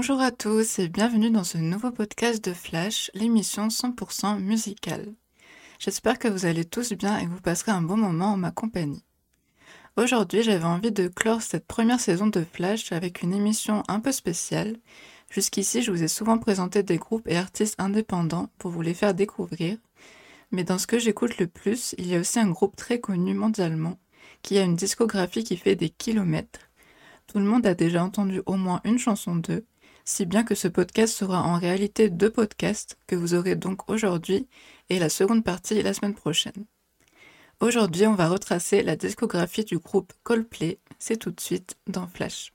Bonjour à tous et bienvenue dans ce nouveau podcast de Flash, l'émission 100% musicale. J'espère que vous allez tous bien et que vous passerez un bon moment en ma compagnie. Aujourd'hui, j'avais envie de clore cette première saison de Flash avec une émission un peu spéciale. Jusqu'ici, je vous ai souvent présenté des groupes et artistes indépendants pour vous les faire découvrir. Mais dans ce que j'écoute le plus, il y a aussi un groupe très connu mondialement qui a une discographie qui fait des kilomètres. Tout le monde a déjà entendu au moins une chanson d'eux, si bien que ce podcast sera en réalité deux podcasts que vous aurez donc aujourd'hui et la seconde partie la semaine prochaine. Aujourd'hui, on va retracer la discographie du groupe Coldplay. C'est tout de suite dans Flash.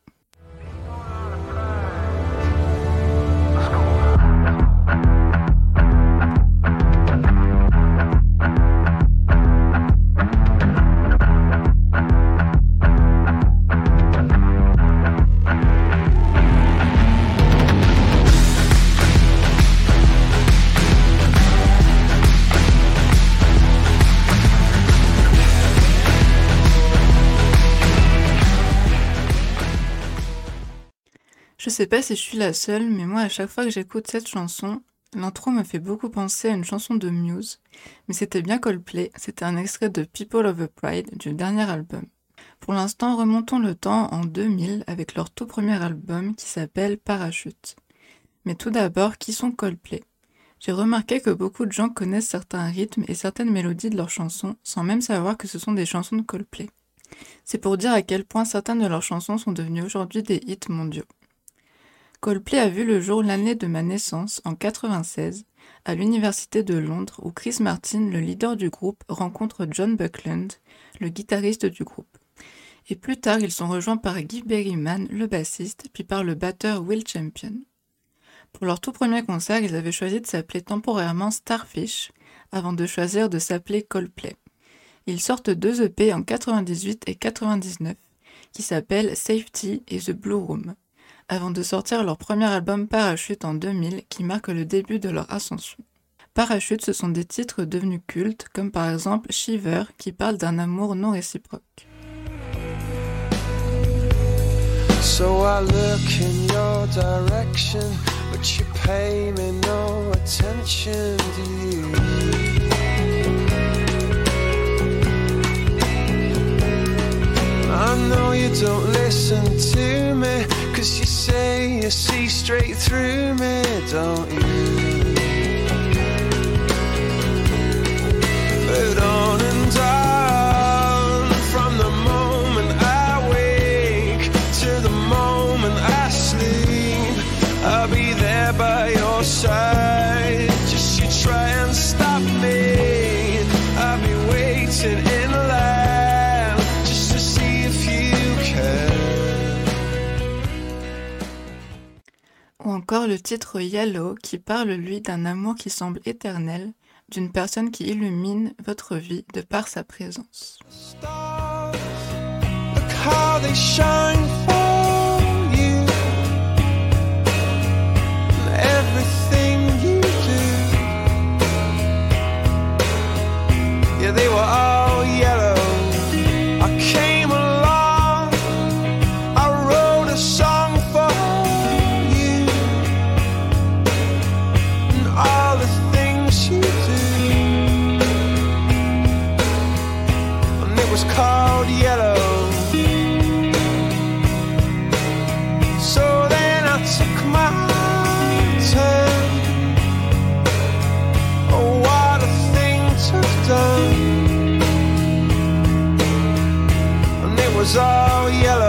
Je sais pas si je suis la seule, mais moi à chaque fois que j'écoute cette chanson, l'intro me fait beaucoup penser à une chanson de Muse, mais c'était bien Coldplay, c'était un extrait de People of the Pride du dernier album. Pour l'instant, remontons le temps en 2000 avec leur tout premier album qui s'appelle Parachute. Mais tout d'abord, qui sont Coldplay? J'ai remarqué que beaucoup de gens connaissent certains rythmes et certaines mélodies de leurs chansons sans même savoir que ce sont des chansons de Coldplay. C'est pour dire à quel point certaines de leurs chansons sont devenues aujourd'hui des hits mondiaux. Coldplay a vu le jour l'année de ma naissance, en 96, à l'université de Londres, où Chris Martin, le leader du groupe, rencontre John Buckland, le guitariste du groupe. Et plus tard, ils sont rejoints par Guy Berryman, le bassiste, puis par le batteur Will Champion. Pour leur tout premier concert, ils avaient choisi de s'appeler temporairement Starfish, avant de choisir de s'appeler Coldplay. Ils sortent deux EP en 98 et 99, qui s'appellent Safety et The Blue Room avant de sortir leur premier album Parachute en 2000 qui marque le début de leur ascension. Parachute, ce sont des titres devenus cultes, comme par exemple Shiver, qui parle d'un amour non réciproque. I know you don't listen to me. Cause you say you see straight through me, don't you? Encore le titre Yellow qui parle lui d'un amour qui semble éternel, d'une personne qui illumine votre vie de par sa présence. Was called Yellow. So then I took my turn. Oh, what a thing to have done. And it was all yellow.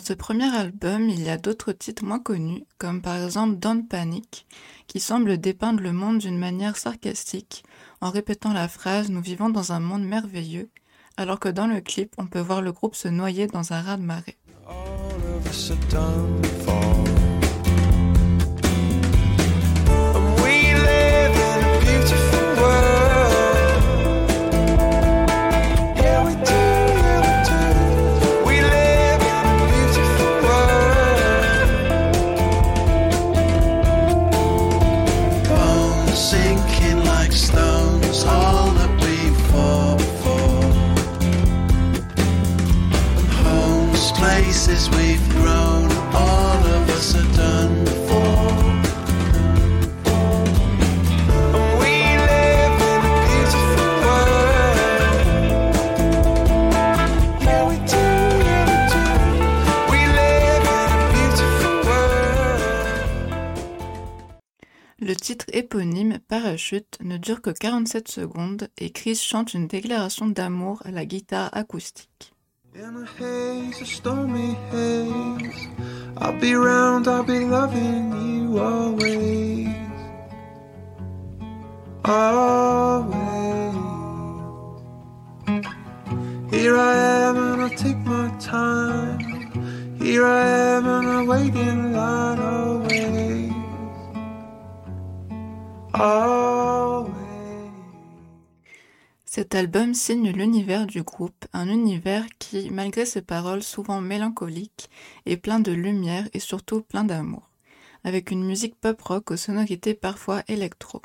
Dans ce premier album, il y a d'autres titres moins connus, comme par exemple Don't Panic, qui semble dépeindre le monde d'une manière sarcastique, en répétant la phrase Nous vivons dans un monde merveilleux, alors que dans le clip, on peut voir le groupe se noyer dans un us are done dure que 47 secondes et Chris chante une déclaration d'amour à la guitare acoustique. Here I am and I take my time. Here I am and I wait in. Always. Cet album signe l'univers du groupe, un univers qui, malgré ses paroles souvent mélancoliques, est plein de lumière et surtout plein d'amour, avec une musique pop-rock aux sonorités parfois électro.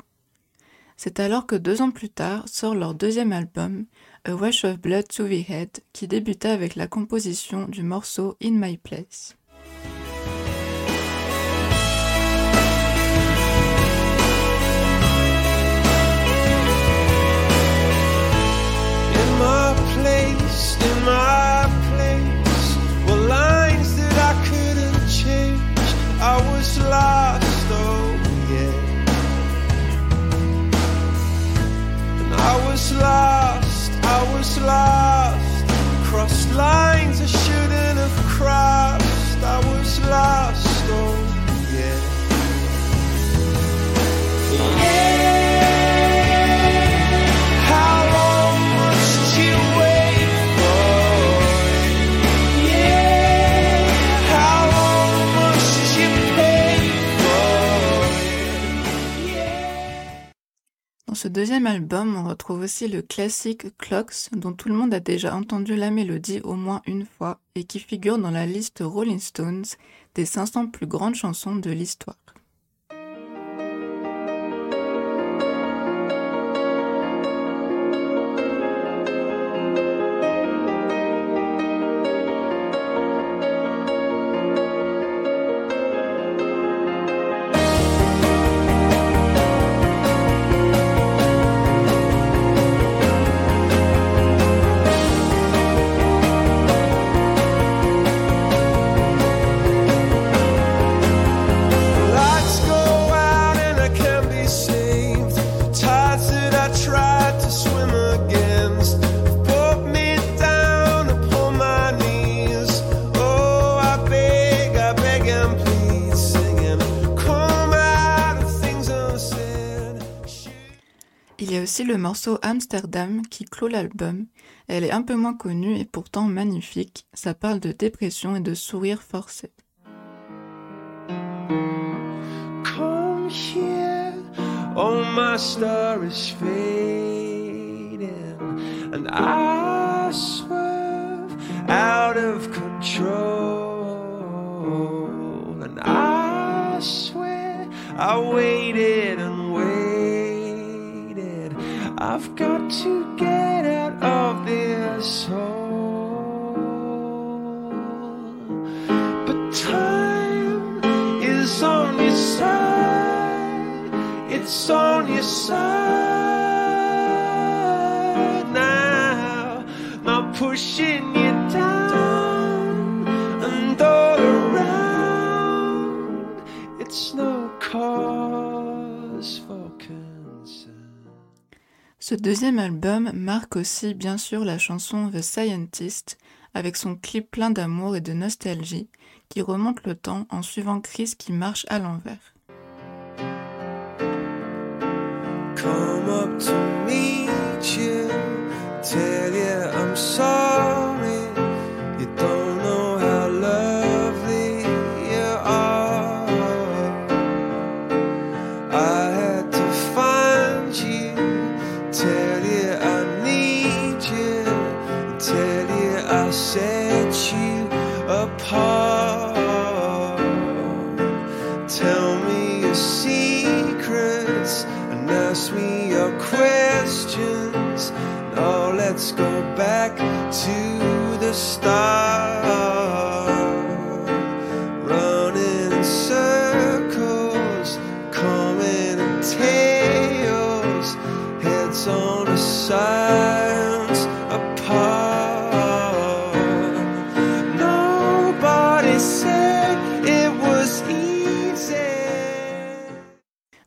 C'est alors que deux ans plus tard sort leur deuxième album, A Rush of Blood to the Head, qui débuta avec la composition du morceau In My Place. Place, in my place, were lines that I couldn't change. I was lost, oh yeah. And I was lost, I was lost. Crossed lines I shouldn't have crossed. I was lost, oh yeah. How deuxième album, on retrouve aussi le classique Clocks, dont tout le monde a déjà entendu la mélodie au moins une fois et qui figure dans la liste Rolling Stones des 500 plus grandes chansons de l'histoire. Aussi le morceau Amsterdam qui clôt l'album. Elle est un peu moins connue et pourtant magnifique. Ça parle de dépression et de sourire forcé. I've got to get out of this hole. But time is on your side. It's on your side now. Not pushing you down and all around. It's no cause for concern. Ce deuxième album marque aussi bien sûr la chanson The Scientist, avec son clip plein d'amour et de nostalgie, qui remonte le temps en suivant Chris qui marche à l'envers. to the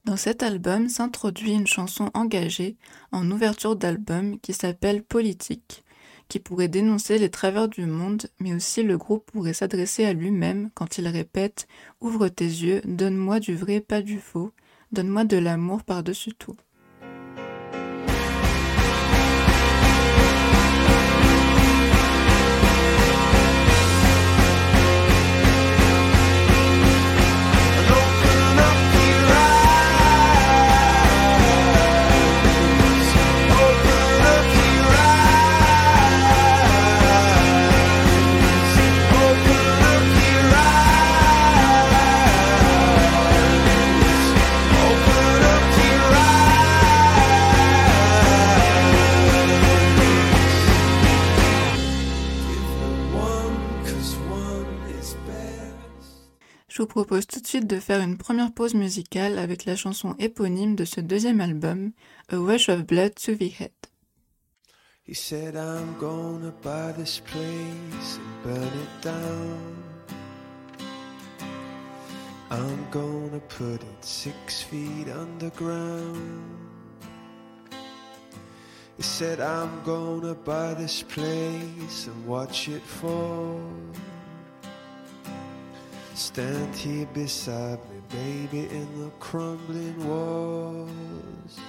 Dans cet album s'introduit une chanson engagée en ouverture d'album qui s'appelle Politique qui pourrait dénoncer les travers du monde, mais aussi le groupe pourrait s'adresser à lui-même quand il répète Ouvre tes yeux, donne-moi du vrai, pas du faux, donne-moi de l'amour par-dessus tout. Je vous propose tout de suite de faire une première pause musicale avec la chanson éponyme de ce deuxième album, A Rush of Blood to the Head. He said, I'm gonna buy this place and burn it down. I'm gonna put it six feet underground. He said, I'm gonna buy this place and watch it fall. Stand here beside me, baby, in the crumbling walls.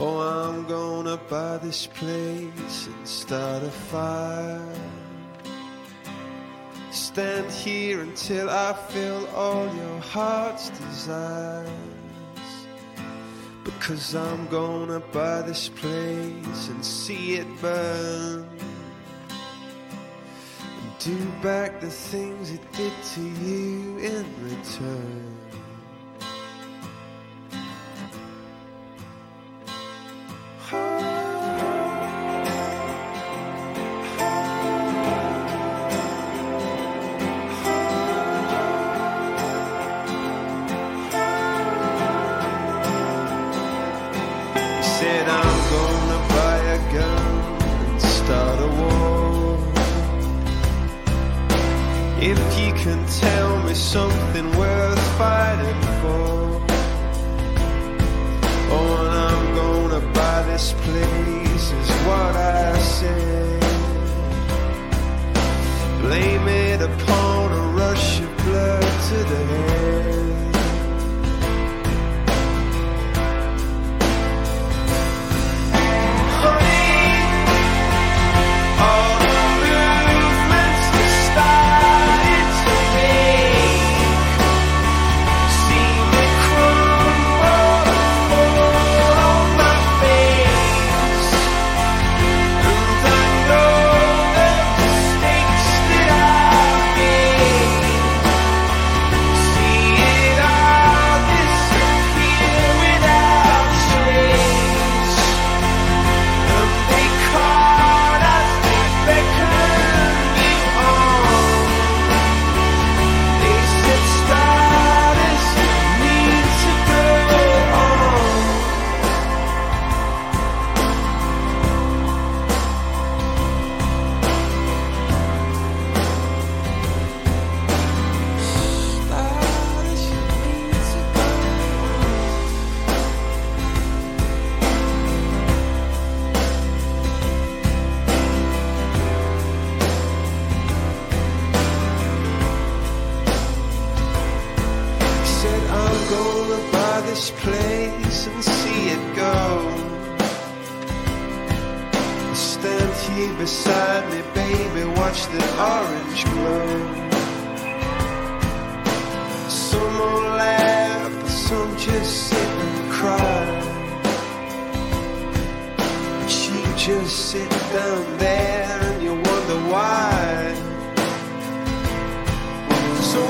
Oh, I'm gonna buy this place and start a fire. Stand here until I fill all your heart's desires. Because I'm gonna buy this place and see it burn. Do back the things it did to you in return. Just sit and cry. You just sit down there and you wonder why. So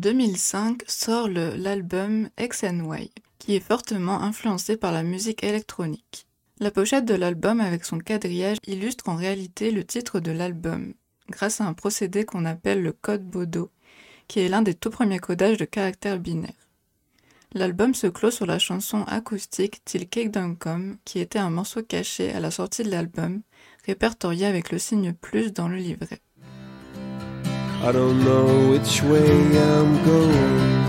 2005 sort l'album X Y, qui est fortement influencé par la musique électronique. La pochette de l'album avec son quadrillage illustre en réalité le titre de l'album, grâce à un procédé qu'on appelle le code Bodo, qui est l'un des tout premiers codages de caractères binaires. L'album se clôt sur la chanson acoustique Till Cake Don't Come, qui était un morceau caché à la sortie de l'album, répertorié avec le signe plus dans le livret. I don't know which way I'm going.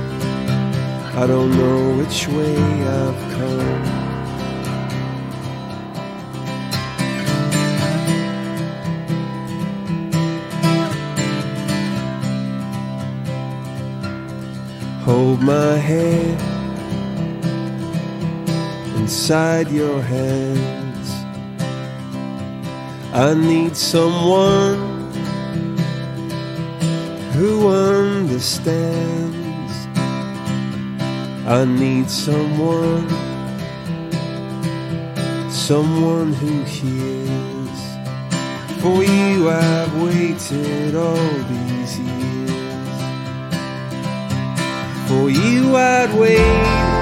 I don't know which way I've come. Hold my hand inside your hands. I need someone who understands. I need someone, someone who hears. For you, I've waited all these years. For you, I'd wait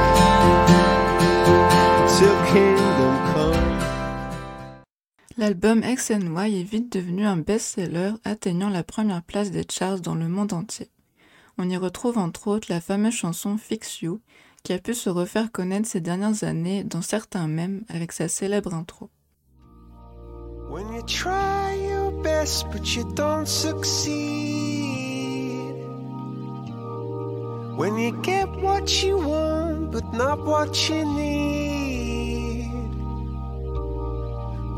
L'album X and Y est vite devenu un best-seller atteignant la première place des charts dans le monde entier. On y retrouve entre autres la fameuse chanson Fix You, qui a pu se refaire connaître ces dernières années dans certains mèmes avec sa célèbre intro. When you try your best but you don't succeed. When you get what you want but not what you need.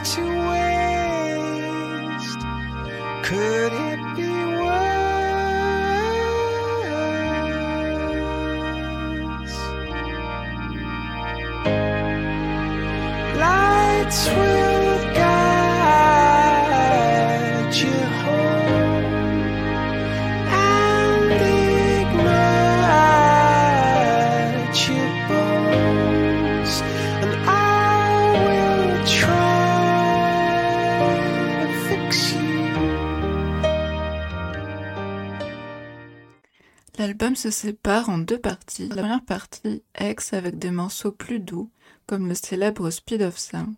to waste. Could L'album se sépare en deux parties. La première partie, X, avec des morceaux plus doux, comme le célèbre Speed of Sound.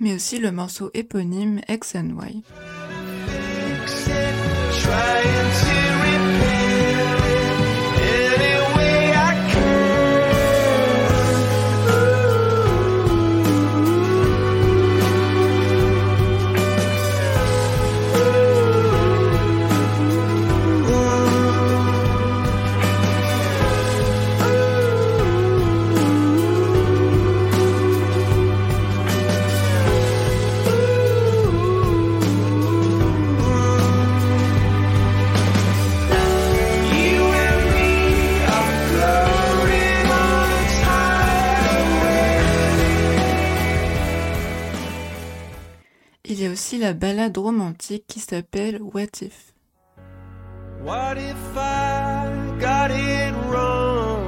Mais aussi le morceau éponyme X and Y. la ballade romantique qui s'appelle What If? What if I got it wrong?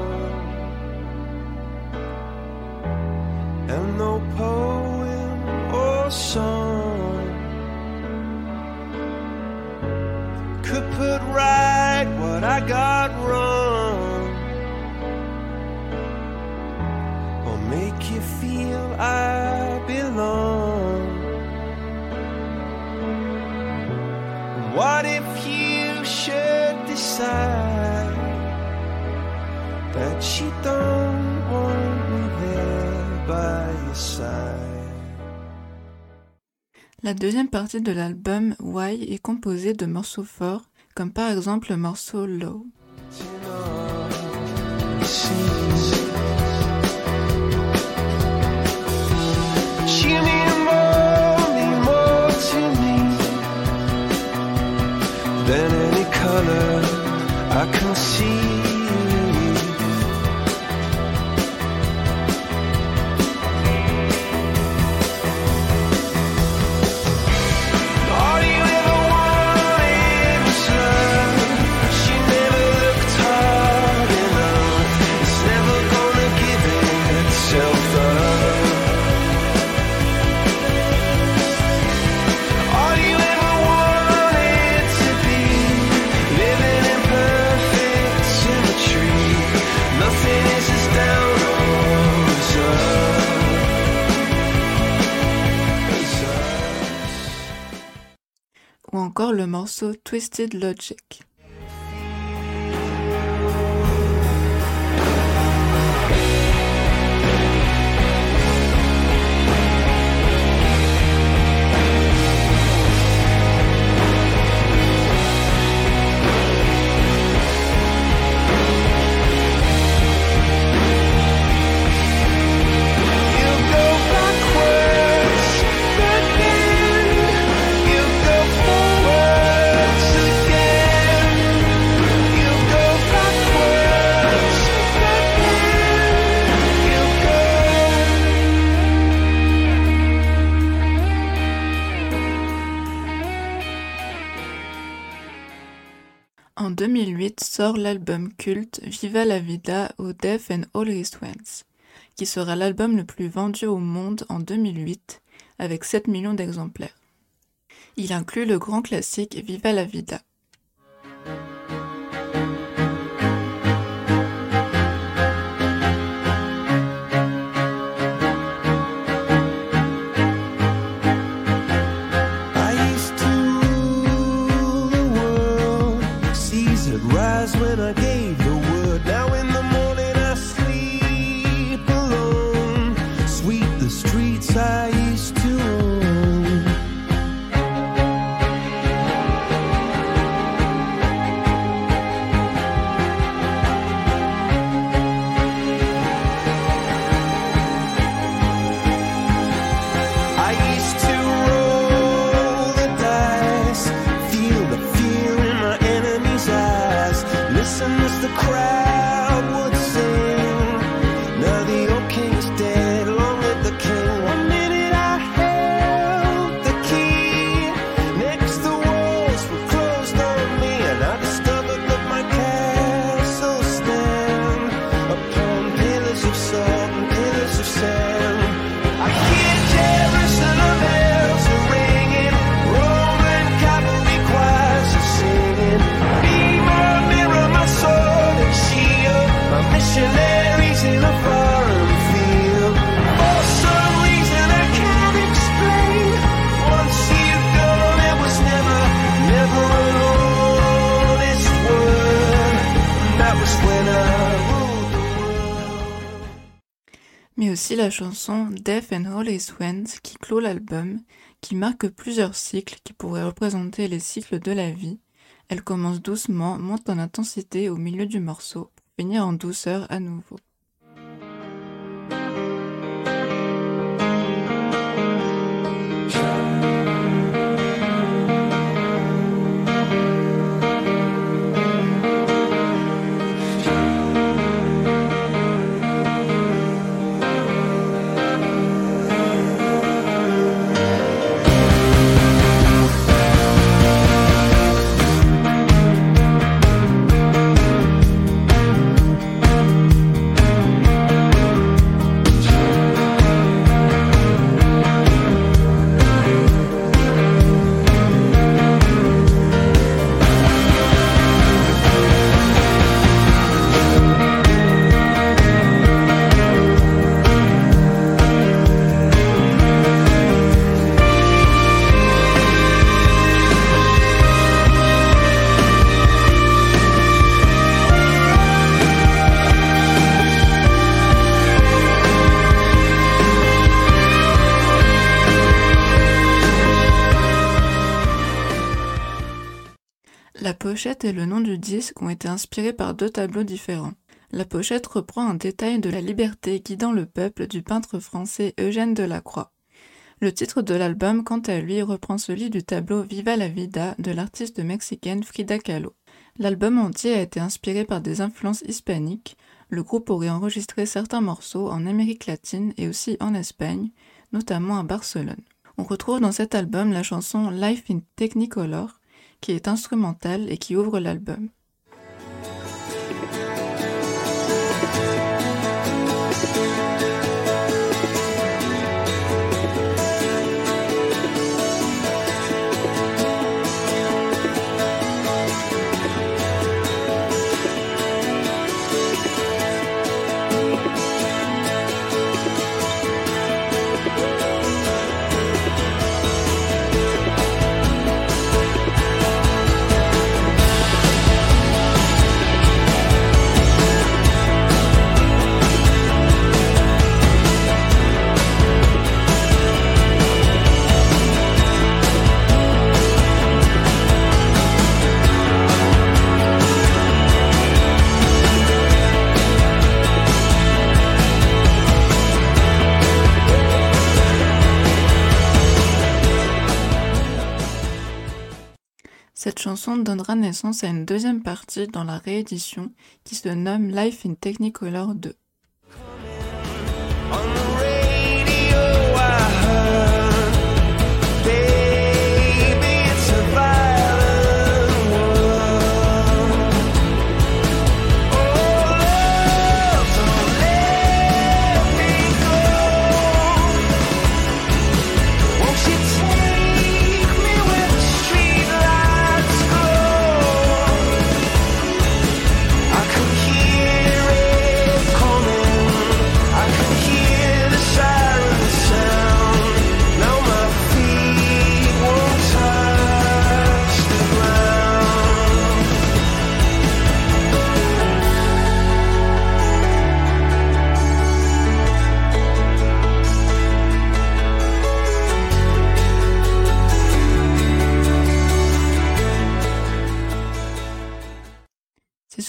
And no poem or song could put right what I got wrong? Or make you feel I should decide that you don't want me there by your side? La deuxième partie de l'album Why est composée de morceaux forts, comme par exemple le morceau Low. Than any color morceau Twisted Logic. En 2008 sort l'album culte Viva la Vida au Death and All His Ones, qui sera l'album le plus vendu au monde en 2008 avec 7 millions d'exemplaires. Il inclut le grand classique Viva la Vida. dance amidst the crowd. Aussi la chanson Death and All His Ones qui clôt l'album, qui marque plusieurs cycles qui pourraient représenter les cycles de la vie. Elle commence doucement, monte en intensité au milieu du morceau, pour finir en douceur à nouveau. Pochette et le nom du disque ont été inspirés par deux tableaux différents. La pochette reprend un détail de la liberté guidant le peuple du peintre français Eugène Delacroix. Le titre de l'album, quant à lui, reprend celui du tableau Viva la Vida de l'artiste mexicaine Frida Kahlo. L'album entier a été inspiré par des influences hispaniques. Le groupe aurait enregistré certains morceaux en Amérique latine et aussi en Espagne, notamment à Barcelone. On retrouve dans cet album la chanson Life in Technicolor, qui est instrumentale et qui ouvre l'album. Chanson donnera naissance à une deuxième partie dans la réédition qui se nomme Life in Technicolor 2.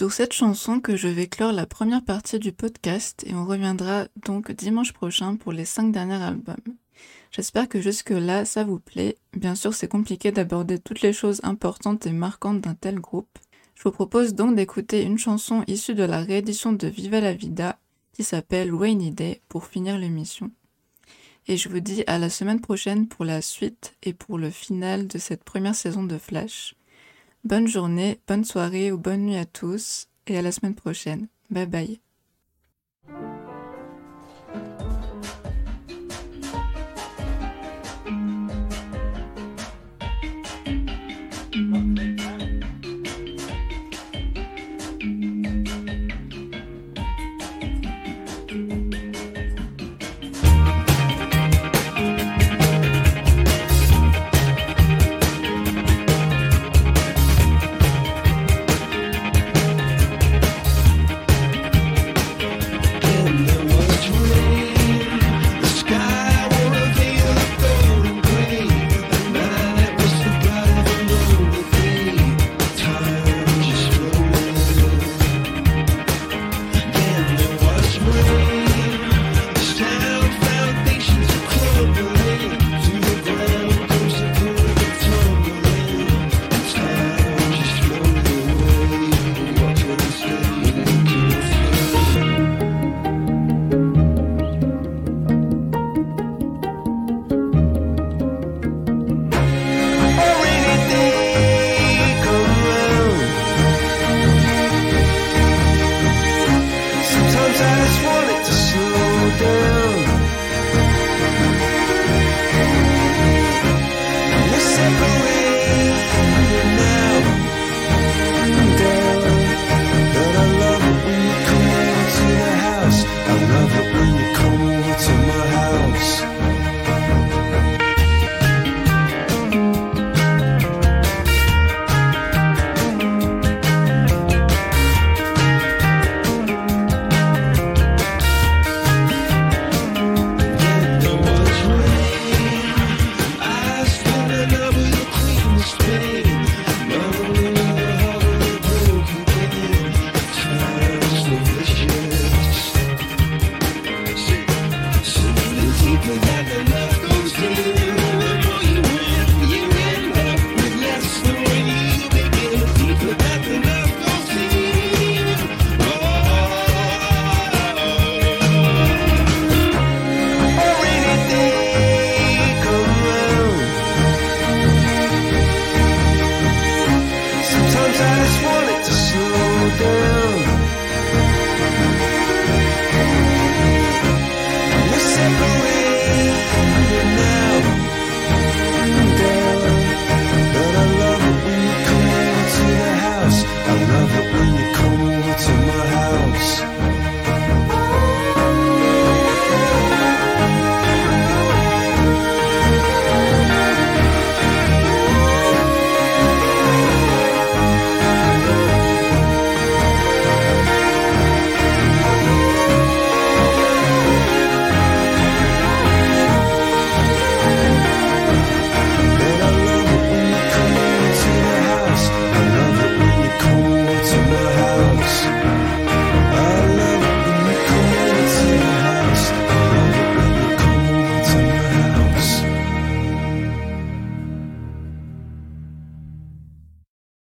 Sur cette chanson que je vais clore la première partie du podcast et on reviendra donc dimanche prochain pour les cinq derniers albums. J'espère que jusque-là ça vous plaît. Bien sûr c'est compliqué d'aborder toutes les choses importantes et marquantes d'un tel groupe. Je vous propose donc d'écouter une chanson issue de la réédition de Viva la Vida qui s'appelle Rainy Day pour finir l'émission. Et je vous dis à la semaine prochaine pour la suite et pour le final de cette première saison de Flash. Bonne journée, bonne soirée ou bonne nuit à tous et à la semaine prochaine. Bye bye.